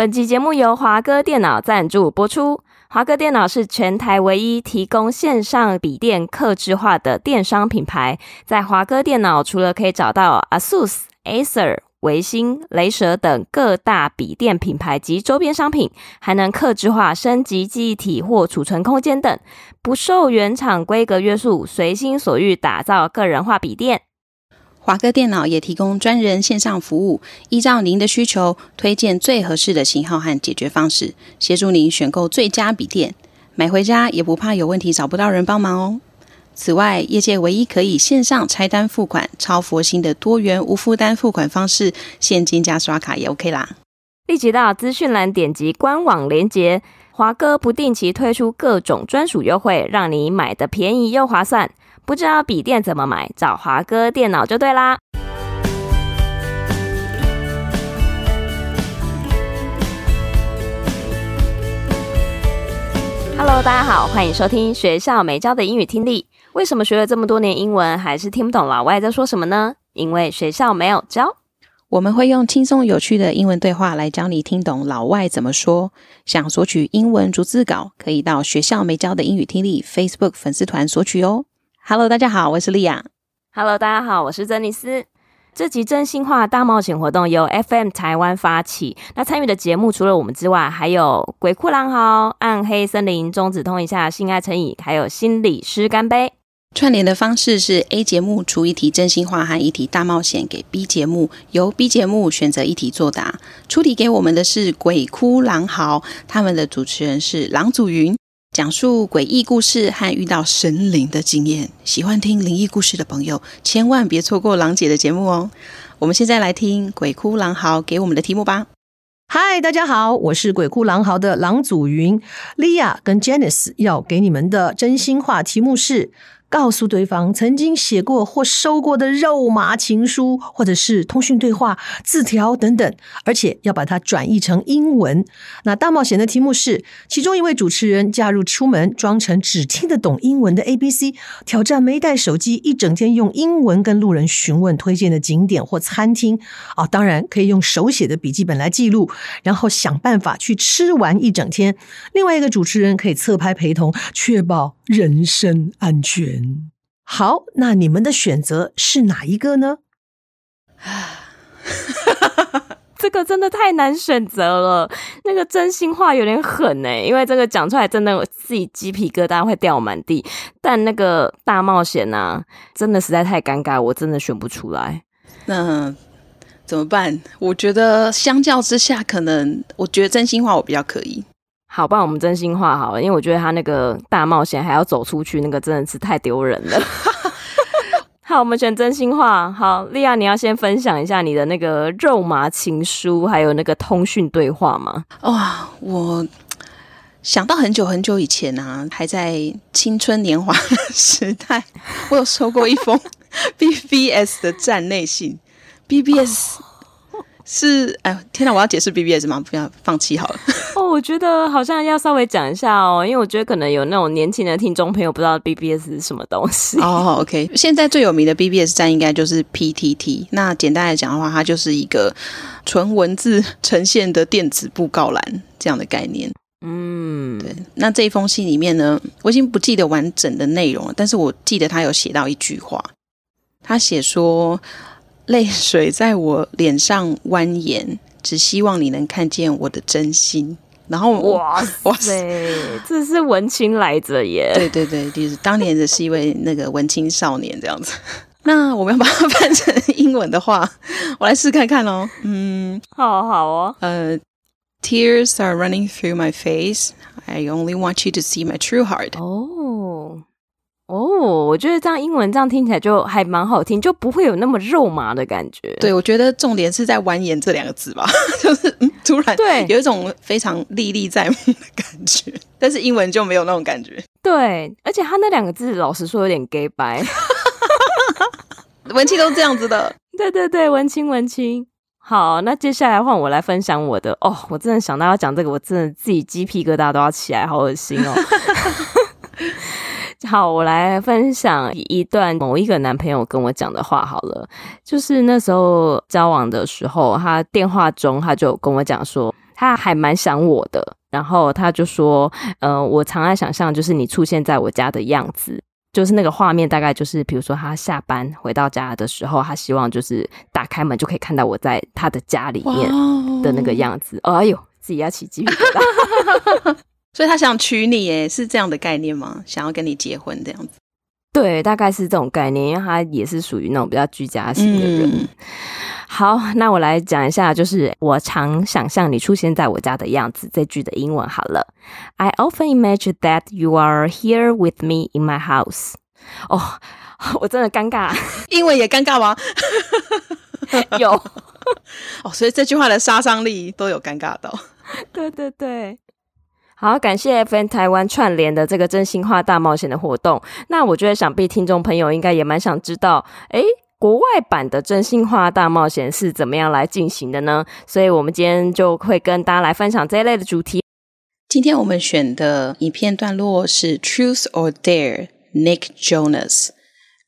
本集节目由华哥电脑赞助播出。华哥电脑是全台唯一提供线上笔电客制化的电商品牌。在华哥电脑，除了可以找到 ASUS、Acer、维新、雷蛇等各大笔电品牌及周边商品，还能客制化升级记忆体或储存空间等，不受原厂规格约束，随心所欲打造个人化笔电。华哥电脑也提供专人线上服务，依照您的需求推荐最合适的型号和解决方式，协助您选购最佳笔电，买回家也不怕有问题找不到人帮忙哦。此外，业界唯一可以线上拆单付款、超佛心的多元无负担付款方式，现金加刷卡也 OK 啦。立即到资讯栏点击官网连接，华哥不定期推出各种专属优惠，让你买的便宜又划算。不知道笔电怎么买，找华哥电脑就对啦。Hello，大家好，欢迎收听学校没教的英语听力。为什么学了这么多年英文，还是听不懂老外在说什么呢？因为学校没有教。我们会用轻松有趣的英文对话来教你听懂老外怎么说。想索取英文逐字稿，可以到学校没教的英语听力 Facebook 粉丝团索取哦。Hello，大家好，我是莉亚。Hello，大家好，我是珍妮斯。这集真心话大冒险活动由 FM 台湾发起。那参与的节目除了我们之外，还有鬼哭狼嚎、暗黑森林、中指通一下、性爱成瘾，还有心理师干杯。串联的方式是 A 节目出一题真心话和一题大冒险给 B 节目，由 B 节目选择一题作答。出题给我们的是鬼哭狼嚎，他们的主持人是郎祖筠。讲述诡异故事和遇到神灵的经验，喜欢听灵异故事的朋友，千万别错过郎姐的节目哦。我们现在来听《鬼哭狼嚎》给我们的题目吧。嗨，大家好，我是《鬼哭狼嚎》的郎祖筠。莉亚跟 Janice 要给你们的真心话题目是。告诉对方曾经写过或收过的肉麻情书，或者是通讯对话、字条等等，而且要把它转译成英文。那大冒险的题目是：其中一位主持人假日出门，装成只听得懂英文的 ABC，挑战没带手机，一整天用英文跟路人询问推荐的景点或餐厅。啊，当然可以用手写的笔记本来记录，然后想办法去吃完一整天。另外一个主持人可以侧拍陪同，确保人身安全。好，那你们的选择是哪一个呢？这个真的太难选择了。那个真心话有点狠哎，因为这个讲出来真的我自己鸡皮疙瘩会掉满地。但那个大冒险呢、啊，真的实在太尴尬，我真的选不出来。那怎么办？我觉得相较之下，可能我觉得真心话我比较可以。好，不然我们真心话好了，因为我觉得他那个大冒险还要走出去，那个真的是太丢人了。好，我们选真心话。好，莉亚，你要先分享一下你的那个肉麻情书，还有那个通讯对话吗？哇，我想到很久很久以前啊，还在青春年华的时代，我有收过一封 BBS 的站内信，BBS。是，哎，天哪！我要解释 BBS 吗？不要放弃好了。哦，我觉得好像要稍微讲一下哦，因为我觉得可能有那种年轻的听众朋友不知道 BBS 是什么东西。哦，OK，现在最有名的 BBS 站应该就是 PTT。那简单来讲的话，它就是一个纯文字呈现的电子布告栏这样的概念。嗯，对。那这一封信里面呢，我已经不记得完整的内容了，但是我记得他有写到一句话，他写说。泪水在我脸上蜿蜒，只希望你能看见我的真心。然后，哇塞，哇塞，这是文青来着耶！对对对，就是当年的是一位那个文青少年这样子。那我们要把它翻成英文的话，我来试看看哦。嗯，好好哦。呃，uh，Tears are running through my face. I only want you to see my true heart. 哦。哦，我觉得这样英文这样听起来就还蛮好听，就不会有那么肉麻的感觉。对，我觉得重点是在蜿蜒这两个字吧，就是突然对有一种非常历历在目的感觉，但是英文就没有那种感觉。对，而且他那两个字老实说有点 gay 白，文青都这样子的。对对对，文青文青。好，那接下来换我来分享我的哦，我真的想到要讲这个，我真的自己鸡皮疙瘩都要起来，好恶心哦。好，我来分享一段某一个男朋友跟我讲的话好了，就是那时候交往的时候，他电话中他就跟我讲说，他还蛮想我的。然后他就说，呃，我常爱想象就是你出现在我家的样子，就是那个画面，大概就是比如说他下班回到家的时候，他希望就是打开门就可以看到我在他的家里面的那个样子。哎呦，自己要起鸡皮疙瘩。所以他想娶你，耶，是这样的概念吗？想要跟你结婚这样子？对，大概是这种概念，因为他也是属于那种比较居家型的人。嗯、好，那我来讲一下，就是我常想象你出现在我家的样子。这句的英文好了，I often imagine that you are here with me in my house。哦，我真的尴尬，英文也尴尬吗？有 哦，所以这句话的杀伤力都有尴尬到。对 对对。好，感谢 FM 台湾串联的这个真心话大冒险的活动。那我觉得，想必听众朋友应该也蛮想知道，诶，国外版的真心话大冒险是怎么样来进行的呢？所以，我们今天就会跟大家来分享这一类的主题。今天我们选的影片段落是 Truth or Dare，Nick Jonas。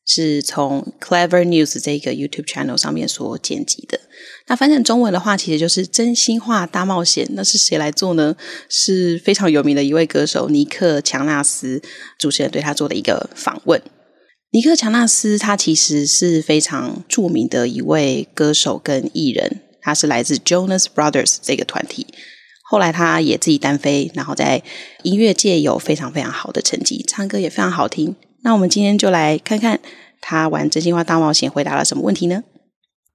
是从 Clever News 这个 YouTube channel 上面所剪辑的。那翻成中文的话，其实就是真心话大冒险。那是谁来做呢？是非常有名的一位歌手尼克强纳斯。主持人对他做的一个访问。尼克强纳斯他其实是非常著名的一位歌手跟艺人，他是来自 Jonas Brothers 这个团体。后来他也自己单飞，然后在音乐界有非常非常好的成绩，唱歌也非常好听。那我们今天就来看看他玩真心话大冒险回答了什么问题呢？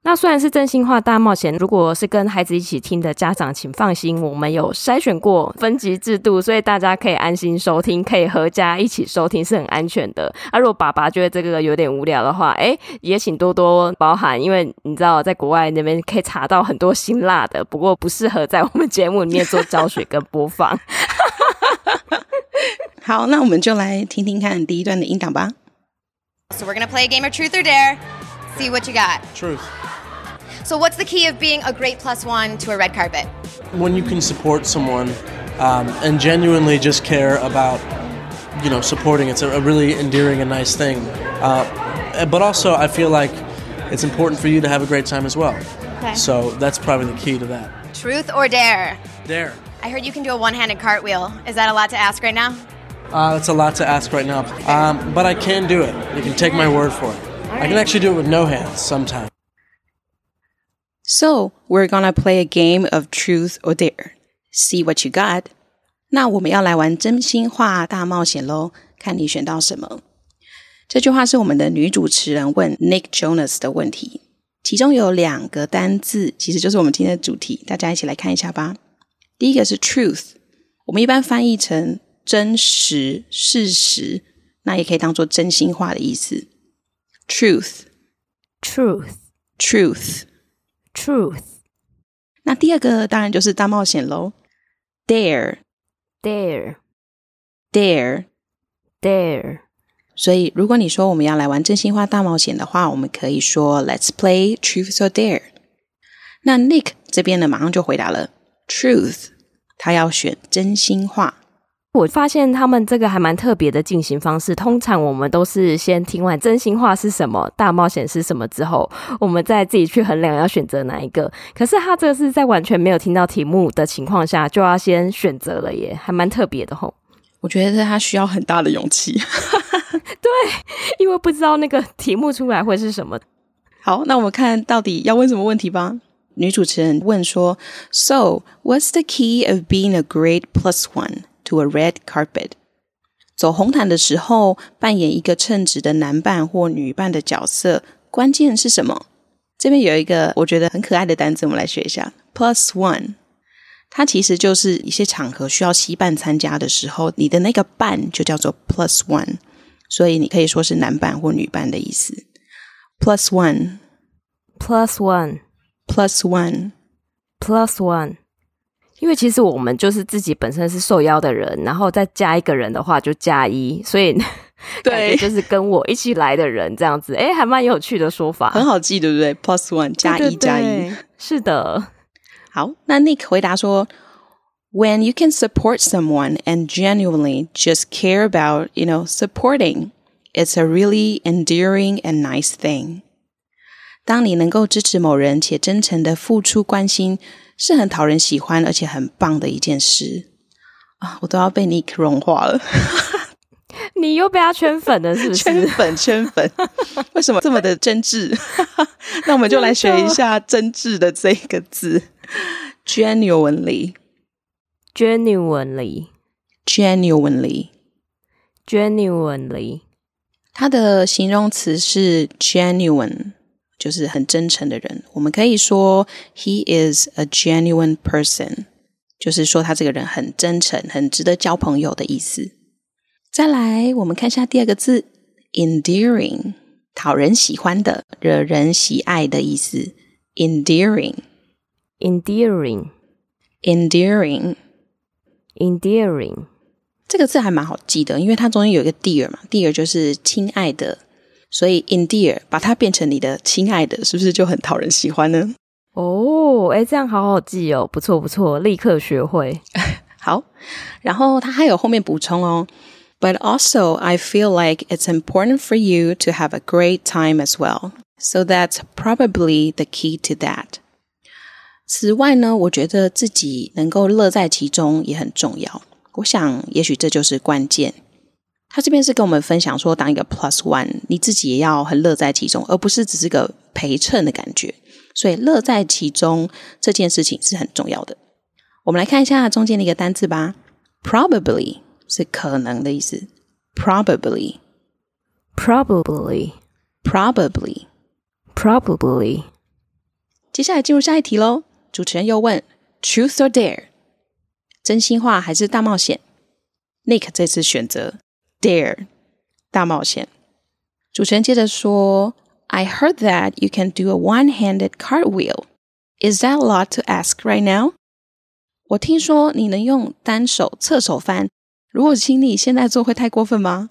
那虽然是真心话大冒险，如果是跟孩子一起听的家长，请放心，我们有筛选过分级制度，所以大家可以安心收听，可以合家一起收听，是很安全的。啊，如果爸爸觉得这个有点无聊的话，哎，也请多多包涵，因为你知道，在国外那边可以查到很多辛辣的，不过不适合在我们节目里面做教学跟播放。好，那我们就来听听看第一段的音档吧。So we're gonna play a game of truth or dare. See what you got. Truth. So what's the key of being a great plus one to a red carpet? When you can support someone um, and genuinely just care about, you know, supporting. It's a, a really endearing and nice thing. Uh, but also, I feel like it's important for you to have a great time as well. Okay. So that's probably the key to that. Truth or dare? Dare. I heard you can do a one-handed cartwheel. Is that a lot to ask right now? Uh, that's a lot to ask right now, um, but I can do it. You can take my word for it. I can actually do it with no hands sometimes. So we're gonna play a game of truth or dare. See what you got. 那我们要来玩真心话大冒险喽，看你选到什么。这句话是我们的女主持人问 Nick Jonas 的问题，其中有两个单字，其实就是我们今天的主题。大家一起来看一下吧。第一个是 truth，我们一般翻译成 真实、事实，那也可以当做真心话的意思。Truth，truth，truth，truth。那第二个当然就是大冒险喽。Dare，dare，dare，dare。所以如果你说我们要来玩真心话大冒险的话，我们可以说 Let's play Truth or Dare。那 Nick 这边呢，马上就回答了 Truth，他要选真心话。我发现他们这个还蛮特别的进行方式。通常我们都是先听完真心话是什么，大冒险是什么之后，我们再自己去衡量要选择哪一个。可是他这个是在完全没有听到题目的情况下就要先选择了耶，还蛮特别的吼。我觉得他需要很大的勇气。对，因为不知道那个题目出来会是什么。好，那我们看到底要问什么问题吧。女主持人问说：“So, what's the key of being a great plus one？” To a red carpet，走红毯的时候，扮演一个称职的男伴或女伴的角色，关键是什么？这边有一个我觉得很可爱的单词，我们来学一下。Plus one，它其实就是一些场合需要携伴参加的时候，你的那个伴就叫做 plus one，所以你可以说是男伴或女伴的意思。Plus one，plus one，plus one，plus one。因为其实我们就是自己本身是受邀的人，然后再加一个人的话就加一，所以对，就是跟我一起来的人这样子，哎，还蛮有趣的说法，很好记，对不对？Plus one 加一加一，是的。好，那 Nick 回答说：“When you can support someone and genuinely just care about, you know, supporting, it's a really endearing and nice thing.” 当你能够支持某人且真诚的付出关心，是很讨人喜欢而且很棒的一件事啊！我都要被 Nick 融化了。你又被他圈粉了，是不是？圈粉，圈粉，为什么这么的真挚？那我们就来学一下“真挚”的这个字，genuinely，genuinely，genuinely，它的形容词是 genuine，就是很真诚的人。我们可以说 he is a genuine person，就是说他这个人很真诚，很值得交朋友的意思。再来，我们看一下第二个字，endearing，讨人喜欢的、惹人喜爱的意思。endearing，endearing，endearing，endearing 这个字还蛮好记的，因为它中间有一个 dear 嘛，dear 就是亲爱的，所以 in dear 把它变成你的亲爱的，是不是就很讨人喜欢呢？哦，哎，这样好好记哦，不错不错，立刻学会。好，然后它还有后面补充哦。But also, I feel like it's important for you to have a great time as well. So that's probably the key to that. 此外呢，我觉得自己能够乐在其中也很重要。我想，也许这就是关键。他这边是跟我们分享说，当一个 plus one，你自己也要很乐在其中，而不是只是个陪衬的感觉。所以，乐在其中这件事情是很重要的。我们来看一下中间的一个单字吧，probably。是可能的意思，probably，probably，probably，probably。接下来进入下一题喽。主持人又问：Truth or dare？真心话还是大冒险？Nick 这次选择 dare，大冒险。主持人接着说：I heard that you can do a one-handed cartwheel. Is that a lot to ask right now？我听说你能用单手侧手翻。如果请你现在做，会太过分吗？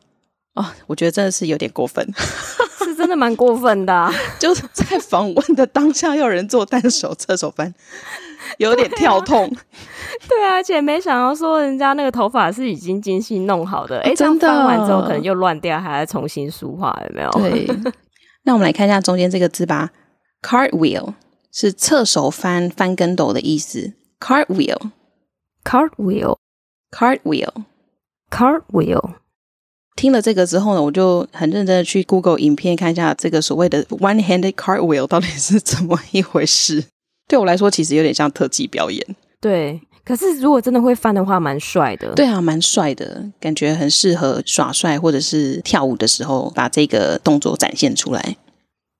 哦，我觉得真的是有点过分，是真的蛮过分的啊。就是在访问的当下，要人做单手侧手翻，有点跳痛。对啊，而且没想到说人家那个头发是已经精心弄好的，哎，真的翻完之后可能又乱掉，还要重新梳化，有没有？对。那我们来看一下中间这个字吧，cartwheel 是侧手翻翻跟斗的意思，cartwheel，cartwheel，cartwheel。Cartwheel，听了这个之后呢，我就很认真的去 Google 影片看一下这个所谓的 one-handed cartwheel 到底是怎么一回事。对我来说，其实有点像特技表演。对，可是如果真的会翻的话，蛮帅的。对啊，蛮帅的，感觉很适合耍帅或者是跳舞的时候把这个动作展现出来。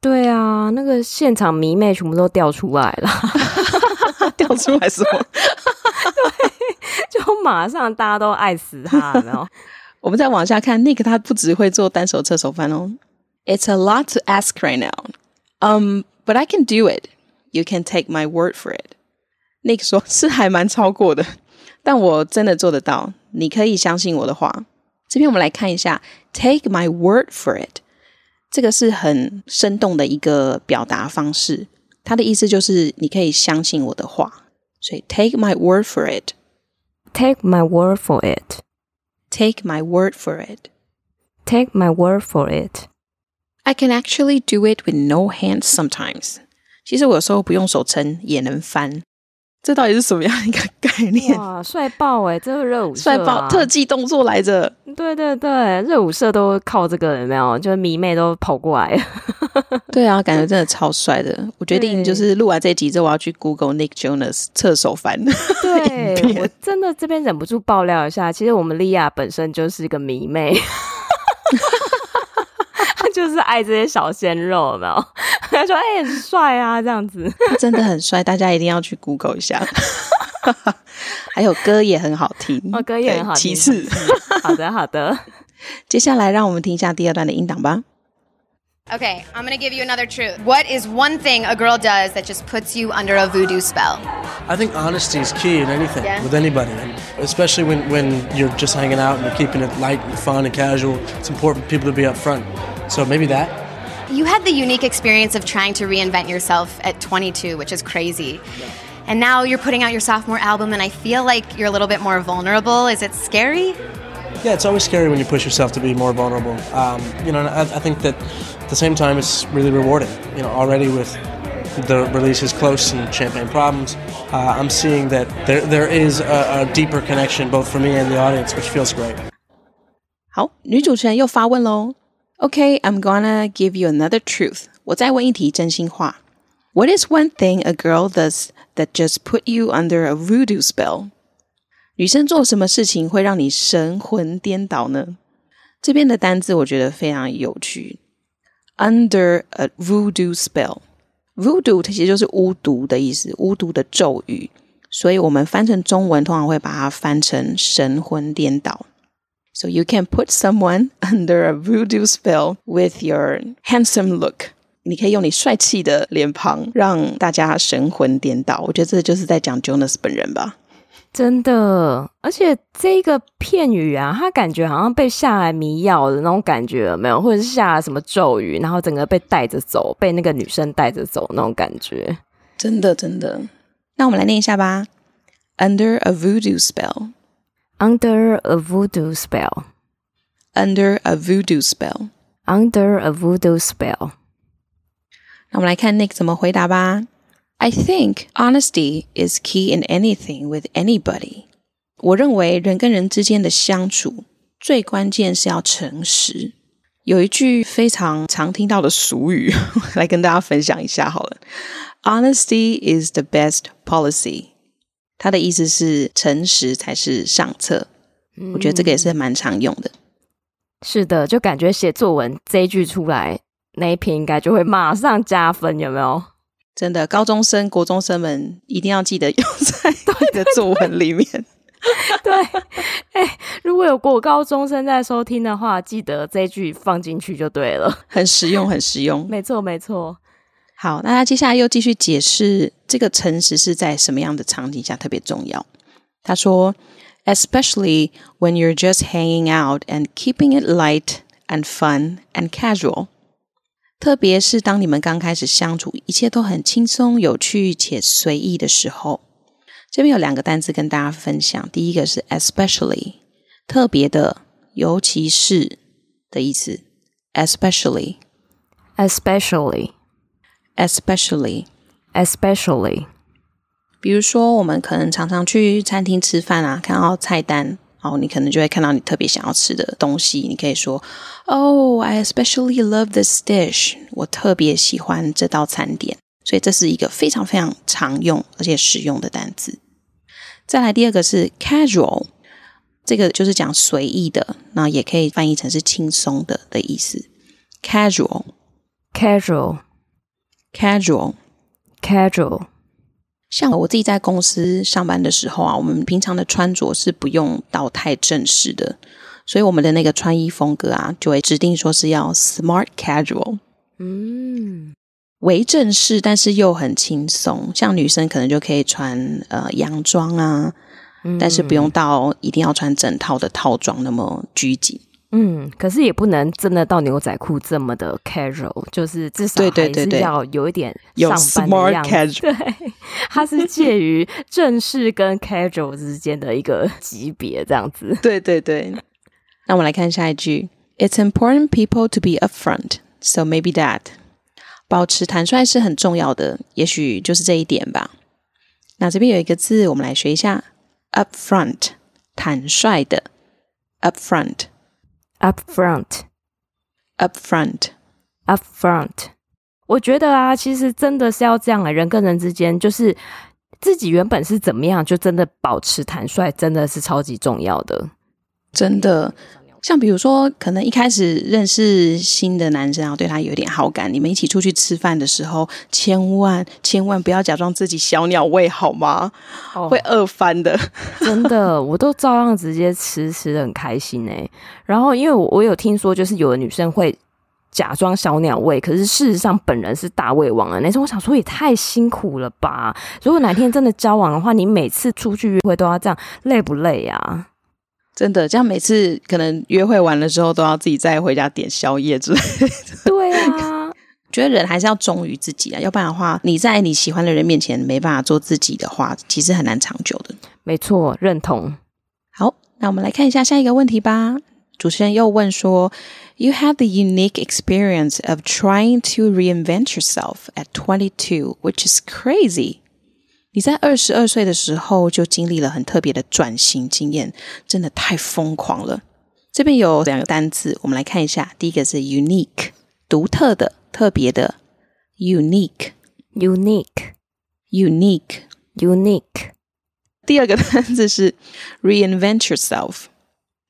对啊，那个现场迷妹全部都掉出来了，掉出来什么？对。就马上大家都爱死他，然后 我们再往下看，Nick 他不只会做单手侧手翻哦。It's a lot to ask right now. Um, but I can do it. You can take my word for it. Nick 说是还蛮超过的，但我真的做得到，你可以相信我的话。这边我们来看一下，take my word for it，这个是很生动的一个表达方式，它的意思就是你可以相信我的话，所以 take my word for it。Take my word for it. Take my word for it. Take my word for it. I can actually do it with no hands sometimes. 其实我有时候不用手撑也能翻。这到底是什么样一个概念？哇，帅爆哎！这是热舞社、啊，帅爆特技动作来着。对对对，热舞社都靠这个，有没有？就是迷妹都跑过来。对啊，感觉真的超帅的。我决定就是录完这集之后，我要去 Google Nick Jonas 侧手翻。对，我真的这边忍不住爆料一下，其实我们莉亚本身就是一个迷妹。就是爱这些小鲜肉，有没有？他说：“哎、欸，很帅啊，这样子，他真的很帅，大家一定要去 Google 一下。还有歌也很好听，哦，歌也很好听。其次，好的，好的。接下来，让我们听一下第二段的音档吧。” Okay, I'm gonna give you another truth. What is one thing a girl does that just puts you under a voodoo spell? I think honesty is key in anything yeah. with anybody, especially when, when you're just hanging out and you're keeping it light and fun and casual. It's important for people to be upfront. So maybe that. You had the unique experience of trying to reinvent yourself at 22, which is crazy. Yeah. And now you're putting out your sophomore album, and I feel like you're a little bit more vulnerable. Is it scary? yeah, it's always scary when you push yourself to be more vulnerable. Um, you know, I, I think that at the same time, it's really rewarding. You know, already with the releases close and Champagne Problems, uh, I'm seeing that there there is a, a deeper connection both for me and the audience, which feels great. 好，女主持人又发问喽。 Okay, I'm gonna give you another truth. 我再问一题真心话。What is one thing a girl does that just put you under a voodoo spell? 女生做什么事情会让你神魂颠倒呢？这边的单字我觉得非常有趣。Under a voodoo spell，voodoo 它其实就是巫毒的意思，巫毒的咒语，所以我们翻成中文通常会把它翻成神魂颠倒。 So you can put someone under a voodoo spell with your handsome look。你可以用你帅气的脸庞让大家神魂颠倒。我觉得这就是在讲 Jonas 本人吧。真的，而且这个片语啊，他感觉好像被下了迷药的那种感觉，有没有？或者是下了什么咒语，然后整个被带着走，被那个女生带着走那种感觉。真的，真的。那我们来念一下吧。Under a voodoo spell. Under a voodoo spell. Under a voodoo spell. Under a voodoo spell. 那我们来看 Nick 怎么回答吧。I think honesty is key in anything with anybody. 我认为人跟人之间的相处最关键是要诚实。有一句非常常听到的俗语，来跟大家分享一下好了。Honesty is the best policy. 它的意思是诚实才是上策。我觉得这个也是蛮常用的。是的，就感觉写作文这一句出来，那一篇应该就会马上加分，有没有？真的，高中生、国中生们一定要记得 用在你的作文里面。对，哎、欸，如果有国高中生在收听的话，记得这一句放进去就对了，很实用，很实用。没错，没错。好，那他接下来又继续解释这个诚实是在什么样的场景下特别重要。他说，especially when you're just hanging out and keeping it light and fun and casual。特别是当你们刚开始相处，一切都很轻松、有趣且随意的时候，这边有两个单词跟大家分享。第一个是 especially，特别的，尤其是的意思。especially，especially，especially，比如说，我们可能常常去餐厅吃饭啊，看到菜单。哦，你可能就会看到你特别想要吃的东西，你可以说，Oh, I especially love this dish。我特别喜欢这道餐点，所以这是一个非常非常常用而且实用的单词。再来第二个是 casual，这个就是讲随意的，那也可以翻译成是轻松的的意思。casual，casual，casual。像我自己在公司上班的时候啊，我们平常的穿着是不用到太正式的，所以我们的那个穿衣风格啊，就会指定说是要 smart casual，嗯，为正式，但是又很轻松。像女生可能就可以穿呃洋装啊，嗯，但是不用到一定要穿整套的套装那么拘谨。嗯，可是也不能真的到牛仔裤这么的 casual，就是至少还是要有一点上班的样子。对，对，对，对，它是介于正式跟 casual 之间的一个级别，这样子。对对对。那我们来看下一句：It's important people to be upfront, so maybe that。保持坦率是很重要的，也许就是这一点吧。那这边有一个字，我们来学一下：upfront，坦率的，upfront。Up front, up front, up front，up front。我觉得啊，其实真的是要这样啊，人跟人之间，就是自己原本是怎么样，就真的保持坦率，真的是超级重要的，真的。像比如说，可能一开始认识新的男生，然后对他有点好感，你们一起出去吃饭的时候，千万千万不要假装自己小鸟胃，好吗？哦、会饿翻的。真的，我都照样直接吃，吃的很开心哎。然后，因为我我有听说，就是有的女生会假装小鸟胃，可是事实上本人是大胃王啊那种。我想说，也太辛苦了吧？如果哪天真的交往的话，你每次出去约会都要这样，累不累呀、啊？真的，这样每次可能约会完了之后，都要自己再回家点宵夜之类的。对啊，觉得人还是要忠于自己啊，要不然的话，你在你喜欢的人面前没办法做自己的话，其实很难长久的。没错，认同。好，那我们来看一下下一个问题吧。主持人又问说：“You have the unique experience of trying to reinvent yourself at twenty-two, which is crazy.” 你在二十二岁的时候就经历了很特别的转型经验，真的太疯狂了。这边有两个单字，我们来看一下。第一个是 unique，独特的、特别的，unique，unique，unique，unique。第二个单字是 reinvent yourself，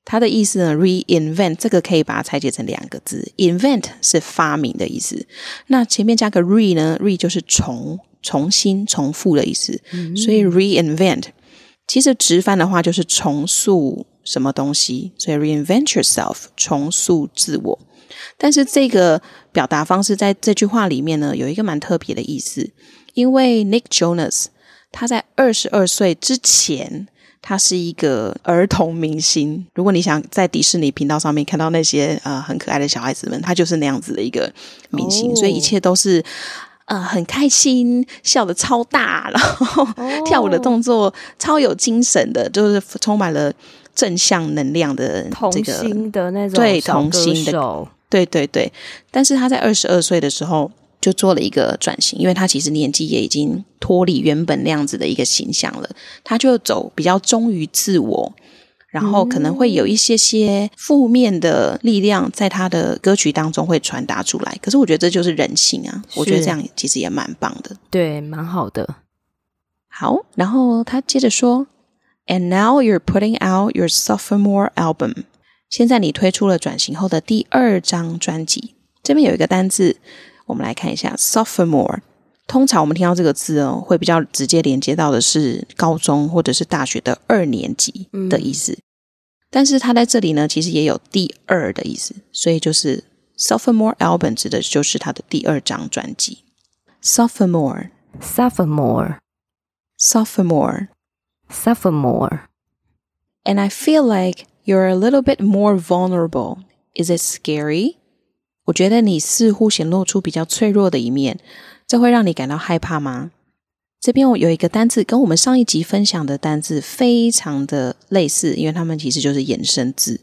它的意思呢，reinvent 这个可以把它拆解成两个字，invent 是发明的意思，那前面加个 re 呢，re 就是重。重新重复的意思，所以 reinvent 其实直翻的话就是重塑什么东西，所以 reinvent yourself 重塑自我。但是这个表达方式在这句话里面呢，有一个蛮特别的意思，因为 Nick Jonas 他在二十二岁之前，他是一个儿童明星。如果你想在迪士尼频道上面看到那些呃很可爱的小孩子们，他就是那样子的一个明星，所以一切都是。呃，很开心，笑的超大，然后跳舞的动作超有精神的，就是充满了正向能量的这个童心的那种对童心的，对对对。但是他在二十二岁的时候就做了一个转型，因为他其实年纪也已经脱离原本那样子的一个形象了，他就走比较忠于自我。然后可能会有一些些负面的力量在他的歌曲当中会传达出来，可是我觉得这就是人性啊！我觉得这样其实也蛮棒的，对，蛮好的。好，然后他接着说：“And now you're putting out your sophomore album。现在你推出了转型后的第二张专辑。这边有一个单字，我们来看一下 sophomore。通常我们听到这个字哦，会比较直接连接到的是高中或者是大学的二年级的意思。嗯、但是它在这里呢，其实也有第二的意思，所以就是 sophomore album 指的就是他的第二张专辑。sophomore，sophomore，sophomore，sophomore。And I feel like you're a little bit more vulnerable. Is it scary? 我觉得你似乎显露出比较脆弱的一面。这会让你感到害怕吗？ 这边我有一个单字跟我们上一集分享的单字非常的类似，因为它们其实就是衍生字。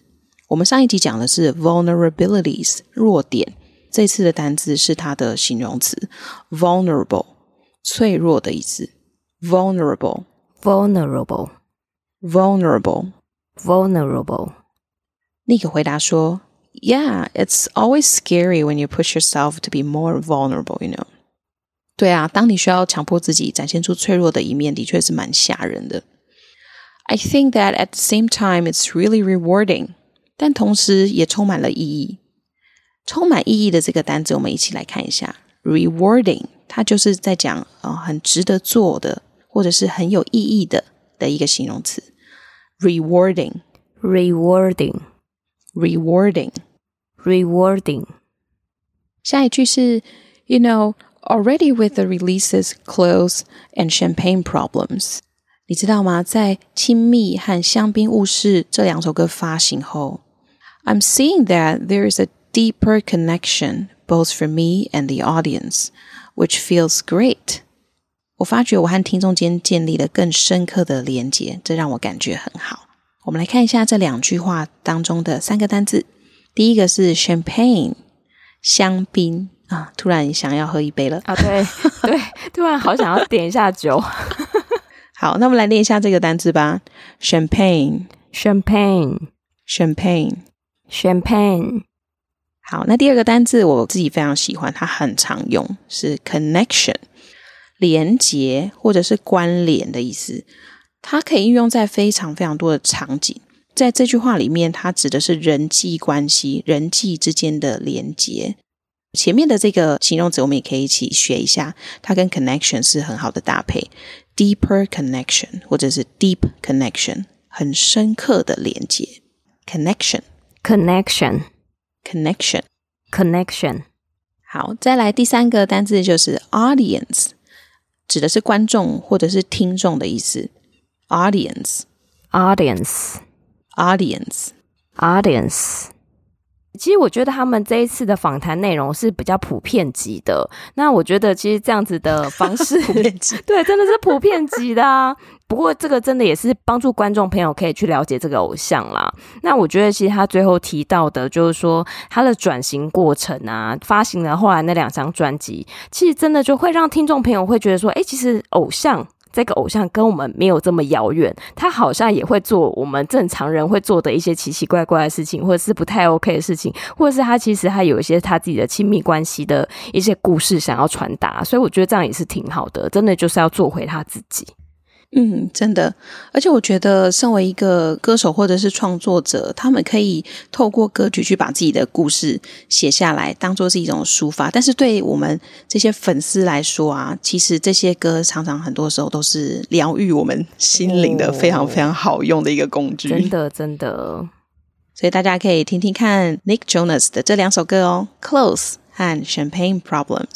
我们上一集讲的是 vulnerabilities 弱点，这次的单字是它的形容词 vulnerable 脆弱的意思。vulnerable，vulnerable，vulnerable。尼克回答说：“Yeah, it's always scary when you push yourself to be more vulnerable, you know.” 对啊，当你需要强迫自己展现出脆弱的一面，的确是蛮吓人的。I think that at the same time, it's really rewarding，但同时也充满了意义。充满意义的这个单字，我们一起来看一下。Rewarding，它就是在讲啊、呃，很值得做的，或者是很有意义的的一个形容词。Rewarding，rewarding，rewarding，rewarding。下一句是，You know。Already with the releases, clothes and champagne problems，你知道吗？在《亲密》和《香槟误事》这两首歌发行后，I'm seeing that there is a deeper connection both for me and the audience, which feels great。我发觉我和听众间建立了更深刻的连接，这让我感觉很好。我们来看一下这两句话当中的三个单字，第一个是 champagne，香槟。 啊！突然想要喝一杯了啊！对 对，突然好想要点一下酒。好，那我们来练一下这个单词吧：champagne，champagne，champagne，champagne。好，那第二个单字我自己非常喜欢，它很常用，是 connection，连接或者是关联的意思。它可以应用在非常非常多的场景。在这句话里面，它指的是人际关系、人际之间的连接。前面的这个形容词，我们也可以一起学一下，它跟 connection 是很好的搭配，deeper connection 或者是 deep connection，很深刻的连接，connection，connection，connection，connection。好，再来第三个单字就是 audience，指的是观众或者是听众的意思，audience，audience，audience，audience。其实我觉得他们这一次的访谈内容是比较普遍级的。那我觉得其实这样子的方式，对，真的是普遍级的啊。不过这个真的也是帮助观众朋友可以去了解这个偶像啦。那我觉得其实他最后提到的，就是说他的转型过程啊，发行了后来那两张专辑，其实真的就会让听众朋友会觉得说，哎，其实偶像。这个偶像跟我们没有这么遥远，他好像也会做我们正常人会做的一些奇奇怪怪的事情，或者是不太 OK 的事情，或者是他其实还有一些他自己的亲密关系的一些故事想要传达，所以我觉得这样也是挺好的，真的就是要做回他自己。嗯，真的，而且我觉得，身为一个歌手或者是创作者，他们可以透过歌曲去把自己的故事写下来，当做是一种抒发。但是对我们这些粉丝来说啊，其实这些歌常常很多时候都是疗愈我们心灵的非常非常好用的一个工具。真的，真的。所以大家可以听听看 Nick Jonas 的这两首歌哦，《Close》和《Champagne Problems》。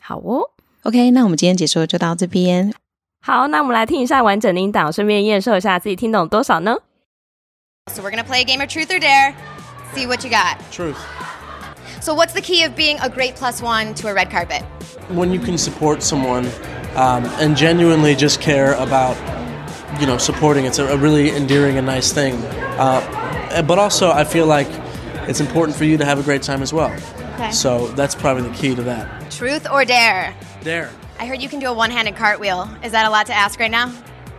好哦，OK，那我们今天解说就到这边。好，那我们来听一下完整音档，顺便验收一下自己听懂多少呢？So we're gonna play a game of truth or dare. See what you got. Truth. So what's the key of being a great plus one to a red carpet? When you can support someone um, and genuinely just care about, you know, supporting. It's a, a really endearing and nice thing. Uh, but also, I feel like it's important for you to have a great time as well. Okay. So that's probably the key to that. Truth or dare? Dare. I heard you can do a one-handed cartwheel. Is that a lot to ask right now?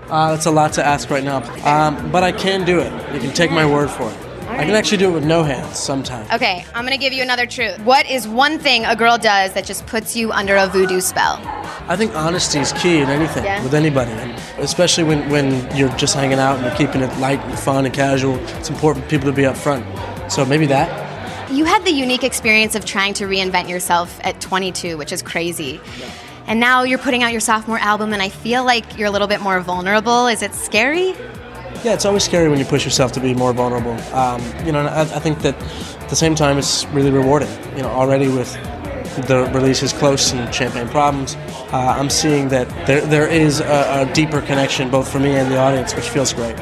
Uh, that's a lot to ask right now. Um, but I can do it. You can take my word for it. I can actually do it with no hands sometimes. Okay, I'm gonna give you another truth. What is one thing a girl does that just puts you under a voodoo spell? I think honesty is key in anything Yeah. with anybody, and especially when, when you're just hanging out and you're keeping it light and fun and casual. It's important for people to be upfront. So maybe that. You had the unique experience of trying to reinvent yourself at 22, which is crazy. And now you're putting out your sophomore album, and I feel like you're a little bit more vulnerable. Is it scary? Yeah, it's always scary when you push yourself to be more vulnerable. Um, you know, I, I think that at the same time, it's really rewarding. You know, already with the releases close and Champagne Problems, uh, I'm seeing that there, there is a, a deeper connection both for me and the audience, which feels great.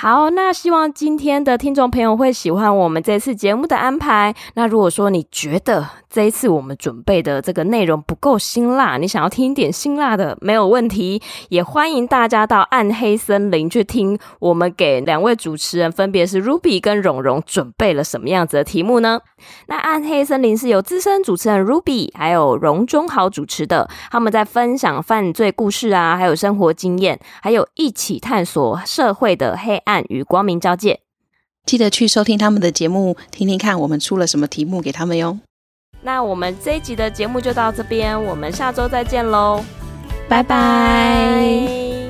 好，那希望今天的听众朋友会喜欢我们这次节目的安排。那如果说你觉得这一次我们准备的这个内容不够辛辣，你想要听一点辛辣的，没有问题，也欢迎大家到暗黑森林去听我们给两位主持人，分别是 Ruby 跟蓉蓉准备了什么样子的题目呢？那暗黑森林是由资深主持人 Ruby 还有荣中豪主持的，他们在分享犯罪故事啊，还有生活经验，还有一起探索社会的黑暗与光明交界。记得去收听他们的节目，听听看我们出了什么题目给他们哟。那我们这一集的节目就到这边，我们下周再见喽，拜拜。